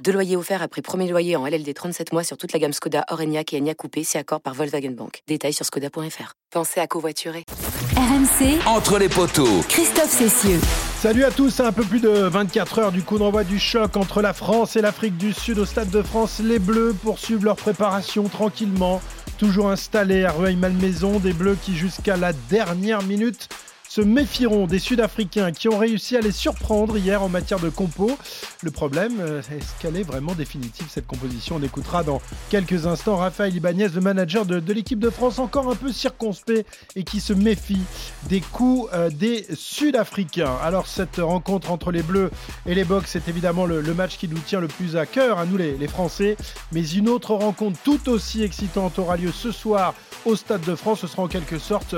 Deux loyers offerts après premier loyer en LLD 37 mois sur toute la gamme Skoda, Orenia et Enya Coupé, si accord par Volkswagen Bank. Détails sur skoda.fr. Pensez à covoiturer. RMC, Entre les poteaux. Christophe Cessieux. Salut à tous, à un peu plus de 24 heures du coup d'envoi du choc entre la France et l'Afrique du Sud au Stade de France. Les Bleus poursuivent leur préparation tranquillement, toujours installés à Rueil-Malmaison. Des Bleus qui jusqu'à la dernière minute se méfieront des Sud-Africains qui ont réussi à les surprendre hier en matière de compo. Le problème, euh, est-ce qu'elle est vraiment définitive cette composition? On écoutera dans quelques instants Raphaël Ibanez, le manager de, l'équipe de France, encore un peu circonspect et qui se méfie des coups euh, des Sud-Africains. Alors cette rencontre entre les Bleus et les Box, c'est évidemment le, match qui nous tient le plus à cœur, à nous les, les Français. Mais une autre rencontre tout aussi excitante aura lieu ce soir au Stade de France. Ce sera en quelque sorte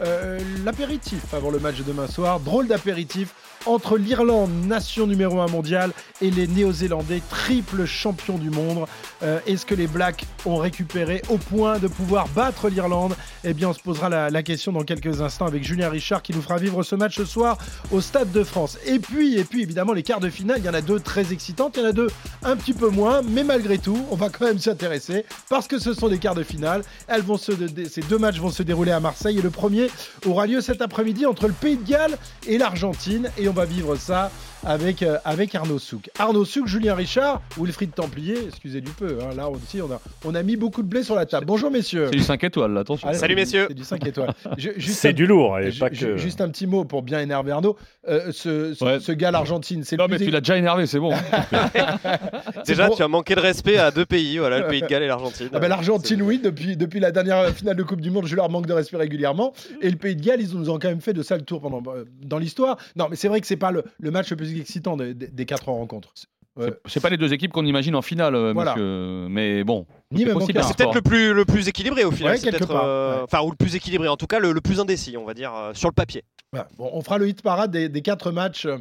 euh, l'apéritif avant le match de demain soir. Drôle d'apéritif entre l'Irlande, nation numéro 1 mondiale, et les Néo-Zélandais, triple champion du monde. Euh, Est-ce que les Blacks ont récupéré au point de pouvoir battre l'Irlande? Eh bien, on se posera la, question dans quelques instants avec Julien Richard qui nous fera vivre ce match ce soir au Stade de France. Et puis, et puis évidemment, les quarts de finale, il y en a deux très excitantes, il y en a deux un petit peu moins, mais malgré tout, on va quand même s'intéresser parce que ce sont des quarts de finale. Elles vont ces deux matchs vont se dérouler à Marseille et le premier aura lieu cet après-midi entre le Pays de Galles et l'Argentine. Vivre ça avec, euh, avec Arnaud Souk. Arnaud Souk, Julien Richard, Wilfried Templier, excusez du peu, hein, là aussi on a, on a mis beaucoup de blé sur la table. Bonjour messieurs. C'est du 5 étoiles, là, attention. Salut messieurs. C'est du 5 étoiles. C'est du lourd. Et pas que... Juste un petit mot pour bien énerver Arnaud. Euh, ce, ce, Ouais. ce gars l'Argentine, c'est Non, le mais plus tu l'as déjà énervé, c'est bon. Déjà, pour- tu as manqué de respect à deux pays, voilà, le pays de Galles et l'Argentine. Ah bah, L'Argentine, oui, depuis, depuis la dernière finale de Coupe du Monde, je leur manque de respect régulièrement. Et le Pays de Galles, ils nous ont quand même fait de sales tours pendant, euh, dans l'histoire. Non, mais c'est vrai que c'est pas le, le match le plus excitant des, des- des quatre rencontres. Ouais. C'est pas les deux équipes qu'on imagine en finale, euh, Voilà. monsieur. Mais bon. Ni c'est même hein, C'est peut-être le plus, le plus équilibré au final. Ouais, part, euh, ouais. Enfin, ou le plus équilibré, en tout cas le, le plus indécis, on va dire, euh, sur le papier. Voilà. Bon, on fera le hit parade des, des quatre matchs euh,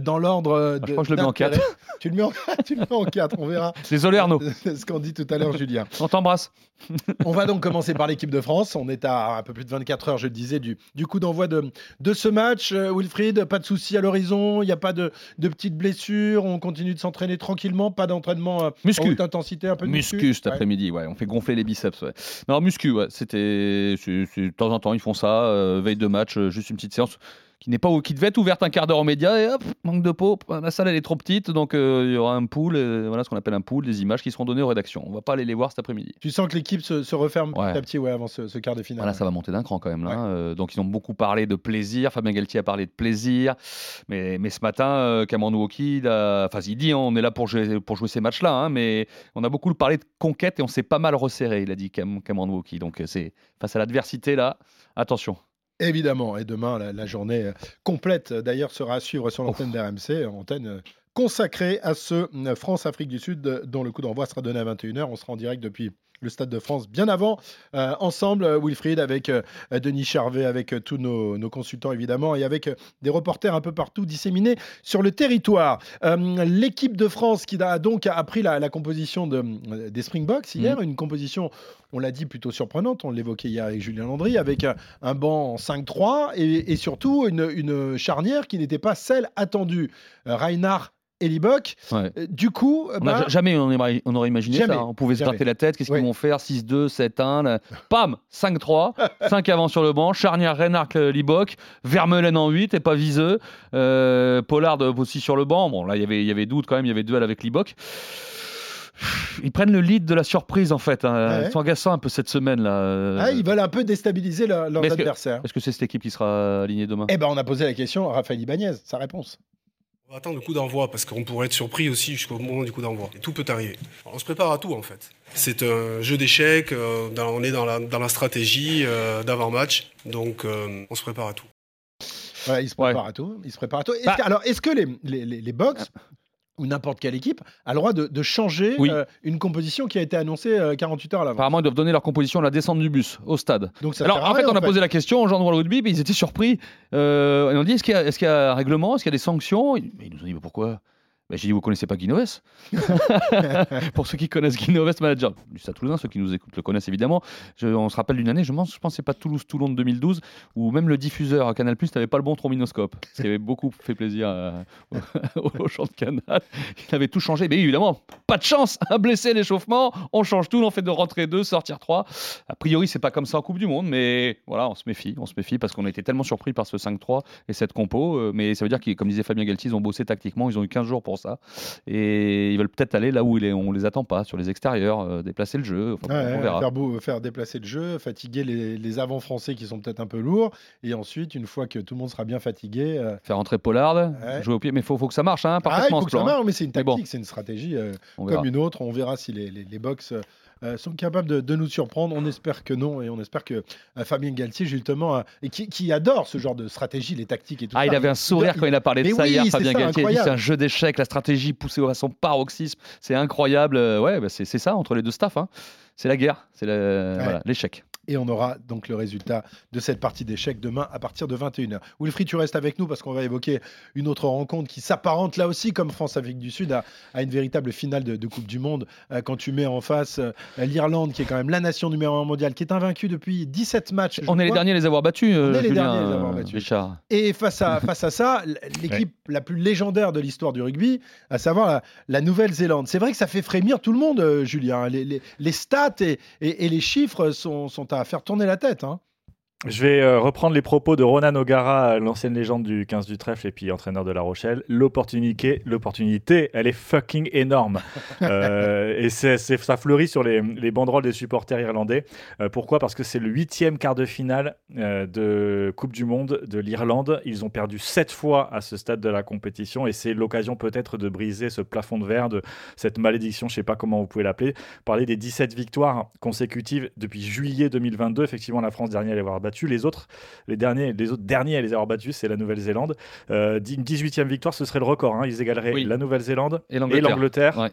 dans l'ordre. Ah, je de- crois que je le mets en d'intérêt. quatre. tu, le mets en, tu le mets en quatre, on verra. Désolé Arnaud, ce qu'on dit tout à l'heure, Julien. on t'embrasse. On va donc commencer par l'équipe de France. On est à un peu plus de 24 heures, je le disais, du, du coup d'envoi de, de ce match. Wilfried, pas de soucis à l'horizon, il n'y a pas de, de petites blessures, on continue de s'entraîner tranquillement, pas d'entraînement Muscu. haute intensité, un peu de muscu. Muscu cet Ouais. On fait gonfler les biceps, ouais. Non, muscu, ouais. C'était. De temps en temps, ils font ça. euh, veille de match, euh, juste une petite séance qui n'est pas qui devait être ouverte un quart d'heure aux médias et hop manque de peau la salle elle est trop petite donc euh, il y aura un pool euh, voilà ce qu'on appelle un pool des images qui seront données aux rédactions on va pas aller les voir cet après-midi Tu sens que l'équipe se, se referme Ouais. petit à petit ouais, avant ce, ce quart de finale. Voilà, ça va monter d'un cran quand même là. Ouais. Euh, donc ils ont beaucoup parlé de plaisir. Fabien Galtier a parlé de plaisir, mais, mais ce matin, euh, Cameron il a- enfin il dit hein, on est là pour jouer pour jouer ces matchs-là, hein, mais on a beaucoup parlé de conquête et on s'est pas mal resserré. Il a dit Cam- Cameron Wauquiez. Donc euh, c'est face à l'adversité là, attention. Évidemment, et demain, la, la journée euh, complète, euh, d'ailleurs, sera à suivre sur l'antenne d'RMC, antenne euh, consacrée à ce France-Afrique du Sud, dont le coup d'envoi sera donné à 21h. On sera en direct depuis le Stade de France bien avant, euh, ensemble, euh, Wilfried, avec euh, Denis Charvet, avec euh, tous nos, nos consultants évidemment, et avec des reporters un peu partout disséminés sur le territoire. L'équipe de France qui a donc appris la, la composition de, des Springboks hier, une composition, on l'a dit, plutôt surprenante, on l'évoquait hier avec Julien Landry, avec un banc en 5-3 et, et surtout une, une charnière qui n'était pas celle attendue. Reinhard et Libok. Ouais. Euh, Du coup, On bah, a jamais on, aurait- on aurait imaginé Jamais, ça. hein. On pouvait se gratter la tête. Qu'est-ce Ouais. qu'ils vont faire? 6-2, 7-1. là. Pam 5-3. 5 avant sur le banc. Charnière Reinhardt Libok. Vermeulen en 8 et pas viseux. Euh, Pollard aussi sur le banc. Bon, là, il y avait- il y avait doute quand même. Il y avait duel avec Libok. Ils prennent le lead de la surprise en fait. Hein. Ouais. Ils sont agaçants un peu cette semaine là. Euh, ah, ils veulent un peu déstabiliser leur- leurs est-ce que- adversaires. Est-ce que c'est cette équipe qui sera alignée demain? Eh ben, on a posé la question à Raphaël Ibanez, sa réponse. On va attendre le coup d'envoi parce qu'on pourrait être surpris aussi jusqu'au moment du coup d'envoi. Et tout peut arriver. Alors, on se prépare à tout en fait. C'est un jeu d'échecs, euh, dans- on est dans la, dans la stratégie euh, d'avant-match, donc euh, on se prépare à tout. Voilà, il se Ouais. prépare à tout. Il se prépare à tout. Est-ce Bah- que- alors, est-ce que les, les, les, les box ou n'importe quelle équipe a le droit de, de changer Oui. euh, une composition qui a été annoncée euh, 48 heures à. Apparemment, ils doivent donner leur composition à la descente du bus au stade. Donc ça Alors, en fait, rien, on a posé la question aux gens de le rugby, mais ils étaient surpris. Euh, et on dit est-ce qu'il y, y a un règlement? Est-ce qu'il y a des sanctions? Ils ils nous ont dit mais pourquoi? J'ai dit vous connaissez pas Guinoves Pour ceux qui connaissent Guinoves, manager Stade Toulousain, ceux qui nous écoutent le connaissent évidemment. On se rappelle d'une année, je pense, je pense que c'est pas Toulouse-Toulon de 2012, où même le diffuseur à Canal Plus n'avait pas le bon trombinoscope. Ce qui avait beaucoup fait plaisir à- aux gens de Canal. Il avait tout changé. Mais évidemment, pas de chance, un blessé, l'échauffement, on change tout, on fait de rentrer deux, sortir trois. A priori, c'est pas comme ça en Coupe du Monde, mais voilà, on se méfie, on se méfie parce qu'on a été tellement surpris par ce 5-3 et cette compo. euh, mais ça veut dire qu'ils, comme disait Fabien Galtier, ils ont bossé tactiquement, ils ont eu 15 jours pour ça et ils veulent peut-être aller là où il est- on les attend pas, sur les extérieurs, euh, déplacer le jeu. Enfin, Ouais, on verra. faire, beau- faire déplacer le jeu, fatiguer les, les avants français qui sont peut-être un peu lourds, et ensuite, une fois que tout le monde sera bien fatigué, euh, Faire rentrer Pollard, Ouais. jouer au pied, mais il faut, faut que ça marche, hein, ah, il parfaitement faut ça plan, hein. mais c'est une bon. tactique, c'est une stratégie euh, verra. comme une autre. On verra si les, les, les box euh, sont capables de, de nous surprendre. On espère que non, et on espère que euh, Fabien Galtier, justement, euh, et qui, qui adore ce genre de stratégie, les tactiques et tout Ah, ça. il avait un sourire quand il a parlé de Mais ça oui, hier, Fabien ça, Galtier. Il dit incroyable. c'est un jeu d'échecs, la stratégie poussée à son paroxysme. C'est incroyable. Ouais, bah, c'est ça entre les deux staffs. hein. C'est la guerre, c'est l'échec. Et on aura donc le résultat de cette partie d'échecs demain à partir de 21h. Wilfried, tu restes avec nous parce qu'on va évoquer une autre rencontre qui s'apparente là aussi, comme France-Afrique du Sud, à, à une véritable finale de, de Coupe du Monde. Euh, quand tu mets en face euh, l'Irlande, qui est quand même la nation numéro 1 mondiale, qui est invaincue depuis 17 matchs. On est les derniers à les avoir battus, euh, On est les Julien, derniers à les avoir battus. Richard. Et face à, face à ça, l'équipe la plus légendaire de l'histoire du rugby, à savoir la, la Nouvelle-Zélande. C'est vrai que ça fait frémir tout le monde, Julien. Les, les- les stats et, et- et les chiffres sont, sont à faire tourner la tête. hein. Je vais euh, reprendre les propos de Ronan O'Gara, l'ancienne légende du 15 du trèfle et puis entraîneur de La Rochelle. L'opportunité, l'opportunité, elle est fucking énorme. Euh, et ça fleurit sur les, les banderoles des supporters irlandais. Euh, pourquoi? Parce que c'est le huitième quart de finale de Coupe du Monde de l'Irlande. Ils ont perdu sept fois à ce stade de la compétition et c'est l'occasion peut-être de briser ce plafond de verre, de cette malédiction, je ne sais pas comment vous pouvez l'appeler. Parler des 17 victoires consécutives depuis juillet 2022. Effectivement, la France dernière à les avoir battus. Les autres, les derniers, les autres derniers à les avoir battus, c'est la Nouvelle-Zélande. Euh, une 18e victoire, ce serait le record. hein. Ils égaleraient Oui. la Nouvelle-Zélande Et et l'Angleterre. Ouais.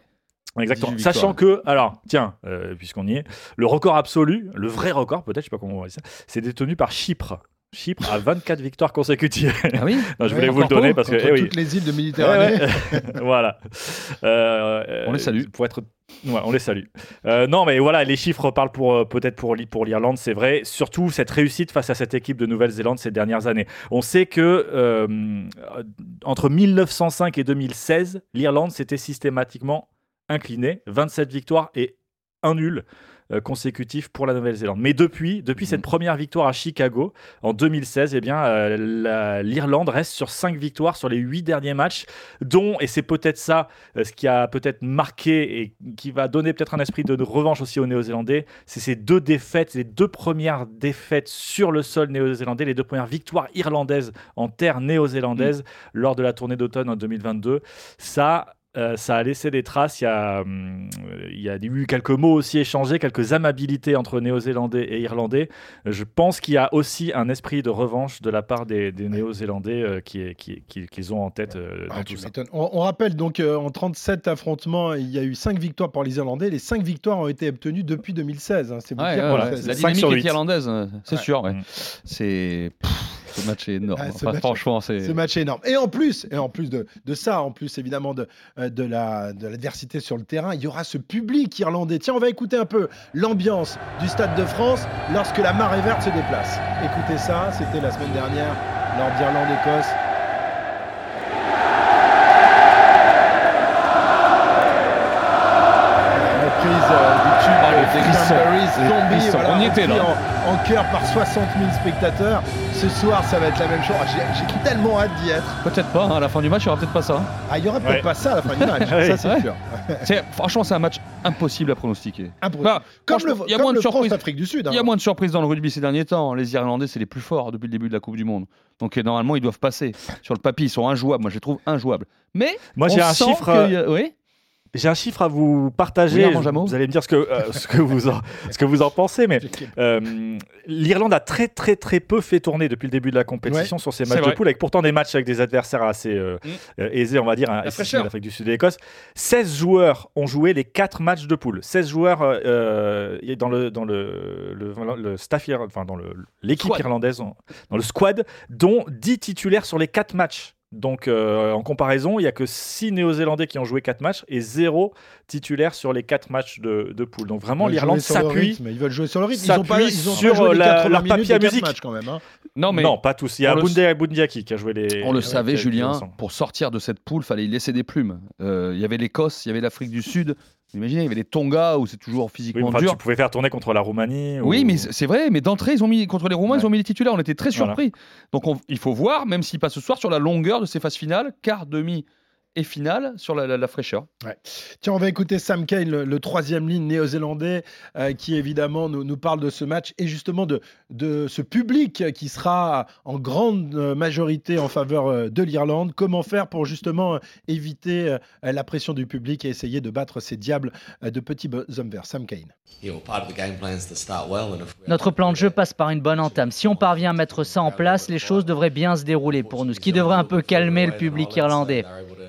Exactement. 18 Sachant que, alors, tiens, euh, puisqu'on y est, le record absolu, le vrai record, peut-être, je sais pas comment on va dire ça, c'est détenu par Chypre. Chypre a 24 24 consécutives. Ah oui Non, je Ouais, voulais vous le donner parce que, eh oui. toutes les îles de Méditerranée. Ouais, ouais. voilà. Euh, On les salue. Pour être, on les salue. Euh, non, mais voilà, les chiffres parlent pour euh, peut-être pour pour l'Irlande, c'est vrai. Surtout cette réussite face à cette équipe de Nouvelle-Zélande ces dernières années. On sait que euh, entre 1905 et 2016, l'Irlande s'était systématiquement inclinée, 27 victoires et un nul euh, consécutif pour la Nouvelle-Zélande. Mais depuis, depuis Mhm. cette première victoire à Chicago en 2016, eh bien, euh, la- l'Irlande reste sur 5 victoires sur les 8 derniers matchs, dont, et c'est peut-être ça euh, ce qui a peut-être marqué et qui va donner peut-être un esprit de revanche aussi aux Néo-Zélandais, c'est ces deux défaites, les deux premières défaites sur le sol néo-zélandais, les deux premières victoires irlandaises en terre néo-zélandaise lors de la tournée d'automne en 2022. Ça, euh, ça a laissé des traces. Il y a, hum, il y a eu quelques mots aussi échangés, quelques amabilités entre Néo-Zélandais et Irlandais. Je pense qu'il y a aussi un esprit de revanche de la part des, des Néo-Zélandais euh, qui est- qui- qui- qu'ils ont en tête euh, dans Ah, tout ça. On, on rappelle donc euh, en 37 affrontements, il y a eu 5 victoires pour les Irlandais. Les 5 victoires ont été obtenues depuis 2016. hein. C'est vous Ouais, ouais, ouais. c'est- La dynamique est irlandaise, c'est Ouais. sûr. ouais. C'est pff, ce match est énorme. Ah, ce Enfin, match- franchement, c'est. Ce match est énorme. Et en plus, et en plus de, de ça, en plus évidemment de, euh, de la de l'adversité sur le terrain, il y aura ce public irlandais. Tiens, on va écouter un peu l'ambiance du Stade de France lorsque la marée verte se déplace. Écoutez ça, c'était la semaine dernière lors d'Irlande-Écosse. La reprise euh, du tube Ah, le de frisson. Cranberries, Les Zombie, frissons. voilà, On y était, repris là. En, en chœur par 60 000 spectateurs. Ce soir, ça va être la même chose. Ah, J'ai tellement hâte d'y être. Peut-être pas, hein, à la fin du match, il n'y aura peut-être pas ça. hein. Ah, il y aura peut-être Ouais. pas ça à la fin du match. Ça, c'est Ouais. sûr. Franchement, c'est un match impossible à pronostiquer. Impossible. Bah, Comme le, franchement, il y a comme moins de le surprises. France-Afrique du Sud. hein. Il y a moins de surprises dans le rugby ces derniers temps. Les Irlandais, c'est les plus forts depuis le début de la Coupe du Monde. Donc euh, normalement, ils doivent passer. Sur le papier, ils sont injouables. Moi, je les trouve injouables. Mais Moi, on j'ai un sent chiffre. a- Oui? J'ai un chiffre à vous partager. Oui, vous allez me dire ce que, euh, ce que, vous, en, ce que vous en pensez. Mais euh, l'Irlande a très, très, très peu fait tourner depuis le début de la compétition sur ses matchs de poule, avec pourtant des matchs avec des adversaires assez euh, Mm. aisés, on va dire. hein, l'Afrique du Sud et l'Écosse. 16 joueurs ont joué les 4 matchs de poule. 16 joueurs dans, le, dans le, le, le staff, enfin dans le- l'équipe Squad. irlandaise, dans le squad, dont 10 titulaires sur les 4 matchs. Donc, euh, en comparaison, il n'y a que 6 Néo-Zélandais qui ont joué 4 matchs et 0 titulaires sur les 4 matchs de, de poule. Donc, vraiment, l'Irlande s'appuie. Ils veulent jouer sur le rythme. Ils ont pas, ils ont pas sur joué les la- 80 leur papier à musique. matchs quand même. hein. Non, mais Non, pas tous. Il y a Bunde Bundiaki qui a joué les. On le savait, Julien, pour sortir de cette poule, fallait y laisser des plumes. Euh, Il y avait l'Écosse, il y avait l'Afrique du Sud. Vous imaginez, il y avait les Tonga où c'est toujours Oui, physiquement enfin, dur. tu pouvais faire tourner contre la Roumanie. Oui, ou- mais c'est vrai, mais d'entrée, ils ont mis contre les Roumains, Ouais. ils ont mis les titulaires. On était très Voilà. surpris. Donc on- il faut voir, même s'il passe ce soir, sur la longueur de ces phases finales, quart, demi et finale, sur la, la- la fraîcheur. Tiens, on va écouter Sam Kane, le, le troisième ligne néo-zélandais, euh, qui évidemment nous, nous parle de ce match et justement de, de ce public qui sera en grande euh, majorité en faveur euh, de l'Irlande. Comment faire pour justement éviter la pression du public et essayer de battre ces diables de petits hommes verts? Sam Kane. Notre plan de jeu passe par une bonne entame. Si on parvient à mettre ça en place, les choses devraient bien se dérouler pour nous, ce qui devrait un peu calmer le public irlandais.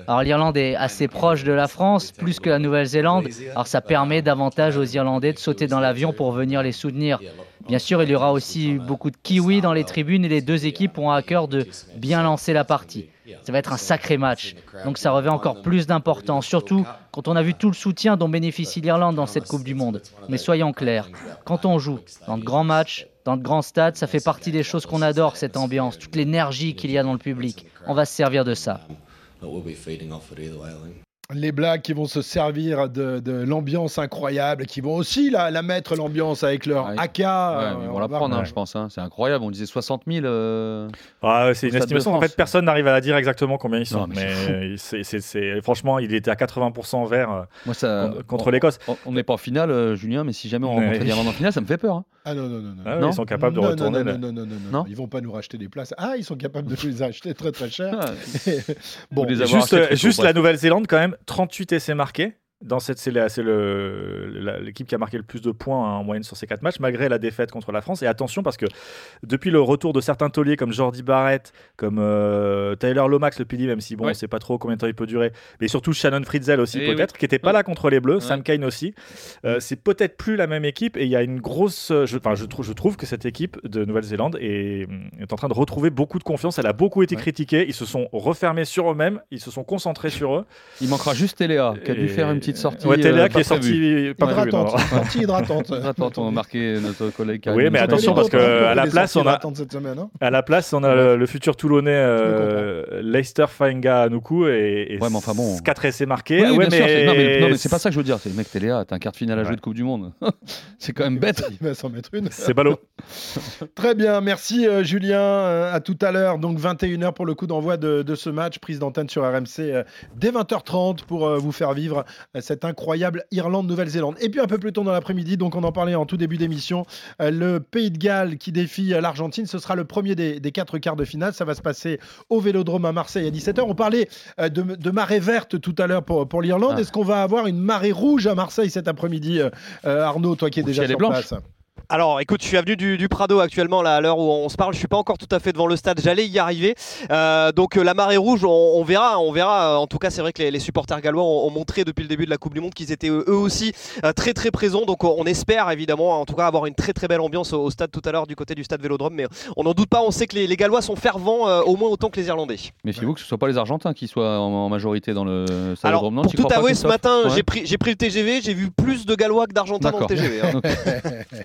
Alors l'Irlande est assez proche de la France, plus que la Nouvelle-Zélande, alors ça permet davantage aux Irlandais de sauter dans l'avion pour venir les soutenir. Bien sûr, il y aura aussi beaucoup de kiwis dans les tribunes et les deux équipes ont à cœur de bien lancer la partie. Ça va être un sacré match, donc ça revêt encore plus d'importance, surtout quand on a vu tout le soutien dont bénéficie l'Irlande dans cette Coupe du Monde. Mais soyons clairs, quand on joue dans de grands matchs, dans de grands stades, ça fait partie des choses qu'on adore, cette ambiance, toute l'énergie qu'il y a dans le public. On va se servir de ça. it will be feeding off it either way, I think. Les Blacks qui vont se servir de, de l'ambiance incroyable, qui vont aussi la, la mettre l'ambiance avec leur Ouais. AK. Ouais, euh, ils on vont la prendre, hein, je pense. hein. C'est incroyable. On disait 60 000. euh, Ah, c'est une estimation. En fait, personne n'arrive à la dire exactement combien ils sont. Non, mais mais c'est- c'est- c'est- franchement, il était à 80% vert euh, Moi, ça. contre, l'Écosse. on- n'est pas en finale, euh, Julien, mais si jamais on rencontre l'Irlande en finale, ça me fait peur. hein. Ah non, non, non. non. Ah Non. ils sont capables de retourner. non, là. non, non, non, non, Non non. Ils vont pas nous racheter des places. Ah, ils sont capables de les acheter très très cher. Ah, bon, Juste, la Nouvelle-Zélande, quand même, 38 essais marqués. Dans cette, c'est l'équipe qui a marqué le plus de points hein, en moyenne sur ces quatre matchs, malgré la défaite contre la France. Et attention, parce que depuis le retour de certains tauliers comme Jordi Barrett, comme euh, Tyler Lomax, le pilier, même si bon, on Ouais. sait pas trop combien de temps il peut durer, mais surtout Shannon Fritzel aussi, Eh peut-être, qui n'était pas Ouais. là contre les Bleus, Ouais. Sam Kane aussi. Euh, c'est peut-être plus la même équipe. Et il y a une grosse. Je, je, trouve, je trouve que cette équipe de Nouvelle-Zélande est, est en train de retrouver beaucoup de confiance. Elle a beaucoup été critiquée. Ils se sont refermés sur eux-mêmes. Ils se sont concentrés sur eux. Il manquera juste Téléa, qui a dû faire une petite sortie. Ouais, Téléa euh, qui est sorti prévue. pas prévu, non, hydratante. non. Sortie hydratante. Attends, on a marqué notre collègue. Oui, mais attention, parce que à la place, on a- cette semaine. hein. À la place, on a le, le futur Toulonnais euh, Leicester Fainga Nuku et, et Ouais, mais enfin bon. 4 essais marqués. Oui, non, mais, non, mais c'est pas ça que je veux dire. C'est le mec Téléa, t'as un quart de finale à jouer de Coupe du Monde. c'est quand même bête. Il va s'en mettre une. C'est ballot. Très bien, merci euh, Julien. À tout à l'heure, donc 21h pour le coup d'envoi de, de ce match, prise d'antenne sur RMC euh, dès 20h30 pour euh, vous faire vivre cette incroyable Irlande-Nouvelle-Zélande. Et puis un peu plus tôt dans l'après-midi, donc on en parlait en tout début d'émission, euh, le Pays de Galles qui défie euh, l'Argentine, ce sera le premier des, des quatre quarts de finale. Ça va se passer au Vélodrome à Marseille à 17h. On parlait euh, de, de marée verte tout à l'heure pour, pour l'Irlande. Ah. Est-ce qu'on va avoir une marée rouge à Marseille cet après-midi, euh, Arnaud, toi qui es Ou déjà sur place? Alors, écoute, je suis avenue du, du Prado actuellement, là, à l'heure où on se parle. Je suis pas encore tout à fait devant le stade. J'allais y arriver. Euh, donc, euh, la marée rouge, on, on verra. On verra. En tout cas, c'est vrai que les, les supporters gallois ont, ont montré depuis le début de la Coupe du Monde qu'ils étaient eux aussi euh, très très présents. Donc, on espère évidemment, en tout cas, avoir une très très belle ambiance au, au stade tout à l'heure du côté du stade Vélodrome. Mais on n'en doute pas. On sait que les, les Gallois sont fervents euh, au moins autant que les Irlandais. Méfiez-vous que ce soit pas les Argentins qui soient en, en majorité dans le stade Alors, Vélodrome. Non, pour tout avouer, ce matin, Ouais. j'ai pris, le TGV. J'ai vu plus de Gallois que d'Argentins dans le. TGV. hein.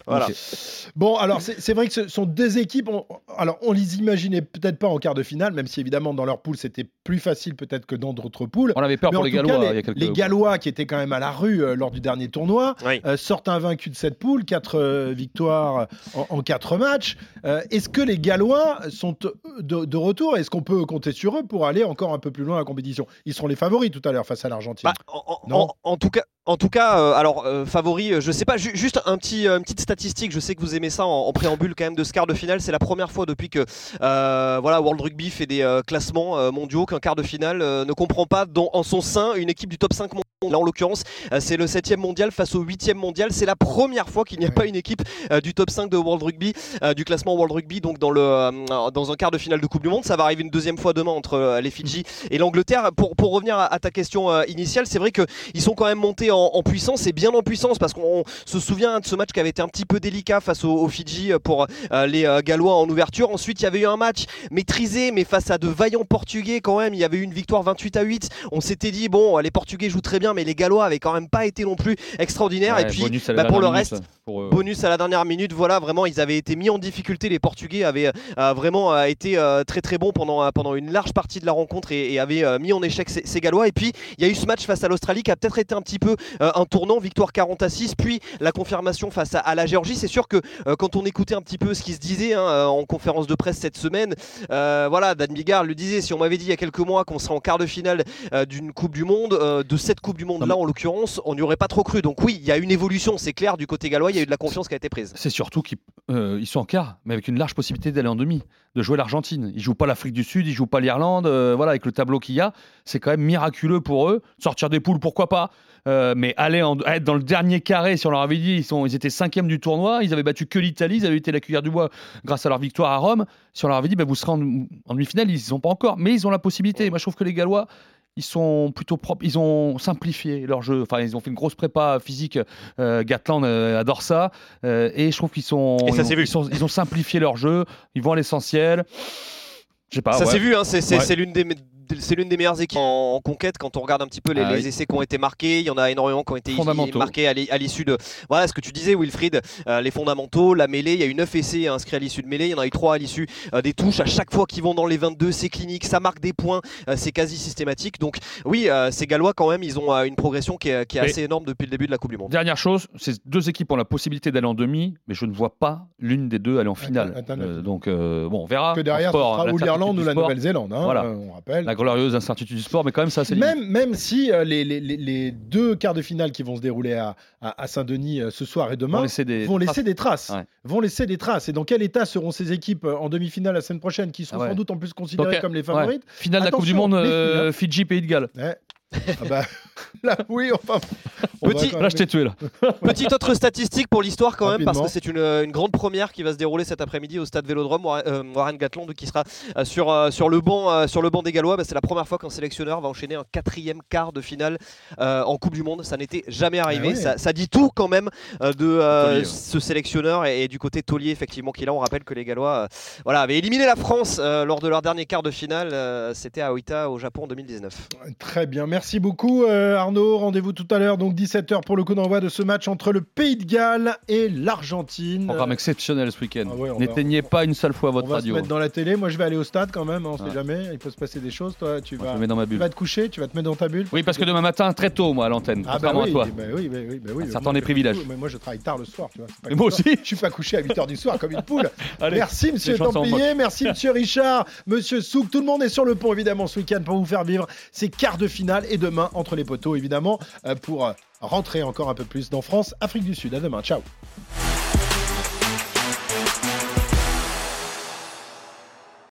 Voilà. Bon, alors c'est vrai que ce sont deux équipes. On, alors on les imaginait peut-être pas en quart de finale, même si évidemment dans leur poule c'était plus facile peut-être que dans d'autres poules. On avait peur Mais pour les cas, Gallois les, il y a quelques les Gallois qui étaient quand même à la rue euh, lors du dernier tournoi Oui. euh, sortent invaincus de cette poule, quatre euh, victoires en, en quatre matchs. Euh, Est-ce que les Gallois sont euh, de, de retour? Est-ce qu'on peut compter sur eux pour aller encore un peu plus loin à la compétition? Ils seront les favoris tout à l'heure face à l'Argentine. Bah, en tout cas, en tout cas, euh, alors euh, favori, euh, je sais pas, ju- juste un petit, euh, une petite statistique. Je sais que vous aimez ça en, préambule quand même de ce quart de finale. C'est la première fois depuis que voilà World Rugby fait des classements mondiaux qu'un quart de finale ne comprend pas dans, en son sein une équipe du top 5 mondial. Là, en l'occurrence, euh, c'est le 7 mondial face au 8 mondial. C'est la première fois qu'il n'y a pas une équipe euh, du top 5 de World Rugby, euh, du classement World Rugby, donc dans, le, dans un quart de finale de Coupe du Monde. Ça va arriver une deuxième fois demain entre les Fidji et l'Angleterre. Pour, pour revenir à, à ta question initiale, c'est vrai qu'ils sont quand même montés en, en puissance et bien en puissance parce qu'on se souvient de ce match qui avait été un petit peu délicat face aux, aux Fidji pour les Gallois en ouverture. Ensuite, il y avait eu un match maîtrisé, mais face à de vaillants Portugais quand même. Il y avait eu une victoire 28 à 8. On s'était dit, bon, les Portugais jouent très bien, mais les Gallois avaient quand même pas été non plus extraordinaires. Ouais, et puis, bah, pour le reste, pour eux. bonus à la dernière minute, voilà, vraiment, ils avaient été mis en difficulté. Les Portugais avaient euh, vraiment euh, été euh, très très bons pendant, euh, pendant une large partie de la rencontre et, et avaient euh, mis en échec ces, ces Gallois. Et puis, il y a eu ce match face à l'Australie qui a peut-être été un petit peu euh, un tournant, victoire 40 à 6, puis la confirmation face à, à la Géorgie. C'est sûr que euh, quand on écoutait un petit peu ce qui se disait hein, euh, en conférence de presse cette semaine, euh, voilà, Dan Bigard le disait, si on m'avait dit il y a quelques mois qu'on serait en quart de finale euh, d'une Coupe du Monde, euh, de cette Coupe du Monde là en l'occurrence, on n'y aurait pas trop cru. Donc oui, il y a une évolution, c'est clair, du côté gallois, il y a eu de la confiance qui a été prise. C'est surtout qu'ils euh, ils sont en quart, mais avec une large possibilité d'aller en demi, de jouer l'Argentine. Ils jouent pas l'Afrique du Sud, ils jouent pas l'Irlande. euh, voilà, avec le tableau qu'il y a, c'est quand même miraculeux pour eux. Sortir des poules, pourquoi pas Euh, Mais aller en- être dans le dernier carré, si on leur avait dit, ils, sont, ils étaient cinquième du tournoi, ils avaient battu que l'Italie, ils avaient été la cuillère du bois grâce à leur victoire à Rome. Si on leur avait dit, bah, vous serez en, en demi-finale, ils ne sont pas encore, mais ils ont la possibilité. Moi, je trouve que les Gallois, ils sont plutôt propres, ils ont simplifié leur jeu. Enfin, ils ont fait une grosse prépa physique. Euh, Gatland euh, adore ça, Euh, et je trouve qu'ils sont, Et ça ils, ont, vu. ils sont- ils ont simplifié leur jeu. Ils vont à l'essentiel. Pas. ça ouais. s'est vu, hein, c'est c'est- Ouais. c'est l'une des. C'est l'une des meilleures équipes en, en conquête quand on regarde un petit peu les, Ah les oui. essais qui ont été marqués. Il y en a énormément qui ont été marqués à l'i- à l'issue de. Voilà ce que tu disais, Wilfried, euh, les fondamentaux, la mêlée. Il y a eu 9 essais inscrits à l'issue de mêlée. Il y en a eu 3 à l'issue euh, des touches. À chaque fois qu'ils vont dans les 22, c'est clinique, ça marque des points, euh, c'est quasi systématique. Donc, oui, euh, ces Gallois, quand même, ils ont euh, une progression qui est, qui est Mais- assez énorme depuis le début de la Coupe du Monde. Dernière chose, ces deux équipes ont la possibilité d'aller en demi, mais je ne vois pas l'une des deux aller en finale. attends, attends. Euh, donc, euh, bon, on verra. Que derrière, ce sport, sera ou l'Irlande ou la. Nouvelle-Zélande, hein, Voilà. euh, on rappelle. La glorieuse incertitude du sport, mais quand même, ça, c'est Même, même si euh, les, les- les- deux quarts de finale qui vont se dérouler à, à- à Saint-Denis euh, ce soir et demain Vont laisser des vont laisser traces. des traces. Ouais. Vont laisser des traces. Et dans quel état seront ces équipes euh, en demi-finale la semaine prochaine, qui seront Ah ouais. sans doute en plus considérées Donc, comme les favorites? Finale de la Coupe du Monde. Fidji, Pays de Galles. Ouais. Ah bah, là, oui, enfin. on Petit- Là, je t'ai tué, là. Petite autre statistique pour l'histoire quand même, parce que c'est une, une grande première qui va se dérouler cet après-midi au stade Vélodrome. Warren, euh, Warren Gatland qui sera euh, sur, euh, sur, le banc, sur le banc des Gallois. Bah, c'est la première fois qu'un sélectionneur va enchaîner un quatrième quart de finale euh, en Coupe du Monde. Ça n'était jamais arrivé. Ah ouais. ça, ça dit tout quand même euh, de euh, Taulier, ce sélectionneur et, et du côté Taulier, effectivement, qui là, on rappelle que les Gallois euh, voilà, avaient éliminé la France euh, lors de leur dernier quart de finale. Euh, C'était à Oita au Japon en 2019. Très bien, merci beaucoup euh, Arnaud. Rendez-vous tout à l'heure, donc 17h pour le coup d'envoi de ce match entre le Pays de Galles et l'Argentine. Programme exceptionnel ce week-end. Ah ouais, on N'éteignez pas une seule fois On votre va radio. se mettre dans la télé. Moi, je vais aller au stade quand même. hein, On sait Ouais. jamais. Il peut se passer des choses. Toi, tu Moi, vas, me mets dans ma tu vas te coucher. Tu vas te mettre dans ta bulle. Oui, parce que demain matin, très tôt, moi, à l'antenne. Ah bah oui, à toi. bah oui, bah oui, bah oui. Certains Moi, des je- privilèges. Mais moi, je travaille tard le soir, tu vois. pas moi aussi. Je suis pas couché à 8h du soir comme une poule. Allez, merci, monsieur Templier. Merci, monsieur Richard. Monsieur Souk. Tout le monde est sur le pont, évidemment, ce week-end pour vous faire vivre ces quarts de finale. Et demain, entre les évidemment, euh, pour rentrer encore un peu plus dans France, Afrique du Sud. À demain. Ciao.